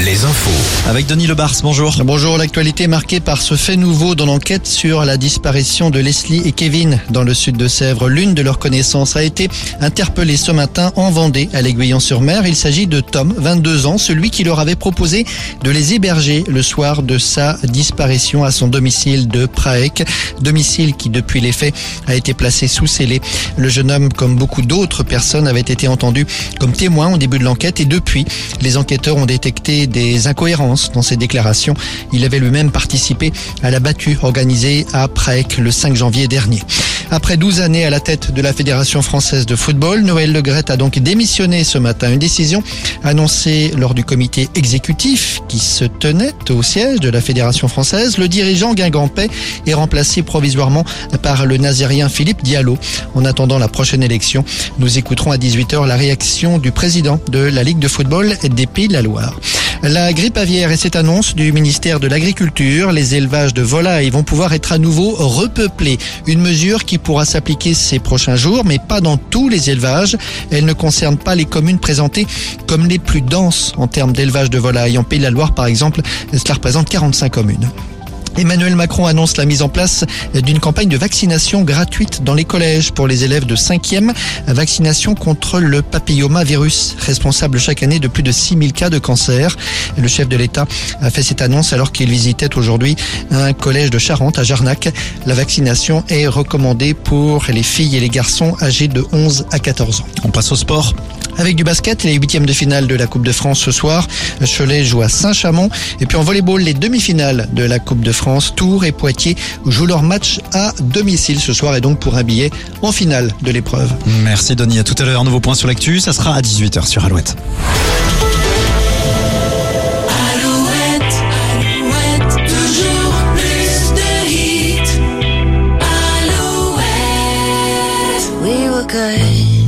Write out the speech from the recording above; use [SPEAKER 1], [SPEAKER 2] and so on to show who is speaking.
[SPEAKER 1] les infos.
[SPEAKER 2] Avec Denis Lebars, bonjour.
[SPEAKER 3] Bonjour, l'actualité est marquée par ce fait nouveau dans l'enquête sur la disparition de Leslie et Kevin dans le sud de Sèvres. L'une de leurs connaissances a été interpellée ce matin en Vendée, à l'Aiguillon-sur-Mer. Il s'agit de Tom, 22 ans, celui qui leur avait proposé de les héberger le soir de sa disparition à son domicile de Praek. Domicile qui, depuis les faits, a été placé sous scellé. Le jeune homme, comme beaucoup d'autres personnes, avait été entendu comme témoin au début de l'enquête et depuis, les enquêteurs ont détecté des incohérences dans ses déclarations. Il avait lui-même participé à la battue organisée à Prague le 5 janvier dernier. Après 12 années à la tête de la Fédération française de football, Noël Legrette a donc démissionné ce matin. Une décision annoncée lors du comité exécutif qui se tenait au siège de la Fédération française. Le dirigeant Guingampais est remplacé provisoirement par le nazérien Philippe Diallo. En attendant la prochaine élection, nous écouterons à 18h la réaction du président de la Ligue de football des Pays de la Loire. La grippe aviaire et cette annonce du ministère de l'Agriculture, les élevages de volailles vont pouvoir être à nouveau repeuplés. Une mesure qui pourra s'appliquer ces prochains jours, mais pas dans tous les élevages. Elle ne concerne pas les communes présentées comme les plus denses en termes d'élevage de volailles. En Pays de la Loire, par exemple, cela représente 45 communes. Emmanuel Macron annonce la mise en place d'une campagne de vaccination gratuite dans les collèges pour les élèves de 5e. Vaccination contre le papillomavirus, responsable chaque année de plus de 6000 cas de cancer. Le chef de l'État a fait cette annonce alors qu'il visitait aujourd'hui un collège de Charente à Jarnac. La vaccination est recommandée pour les filles et les garçons âgés de 11 à 14 ans.
[SPEAKER 2] On passe au sport.
[SPEAKER 3] Avec du basket, les huitièmes de finale de la Coupe de France ce soir. Cholet joue à Saint-Chamond. Et puis en volleyball, les demi-finales de la Coupe de France. Tours et Poitiers jouent leur match à domicile ce soir et donc pour un billet en finale de l'épreuve.
[SPEAKER 2] Merci Denis. À tout à l'heure. Nouveau point sur l'actu. Ça sera à 18h sur Alouette.
[SPEAKER 4] Alouette, Alouette, toujours plus de hits. Alouette.
[SPEAKER 5] We were good,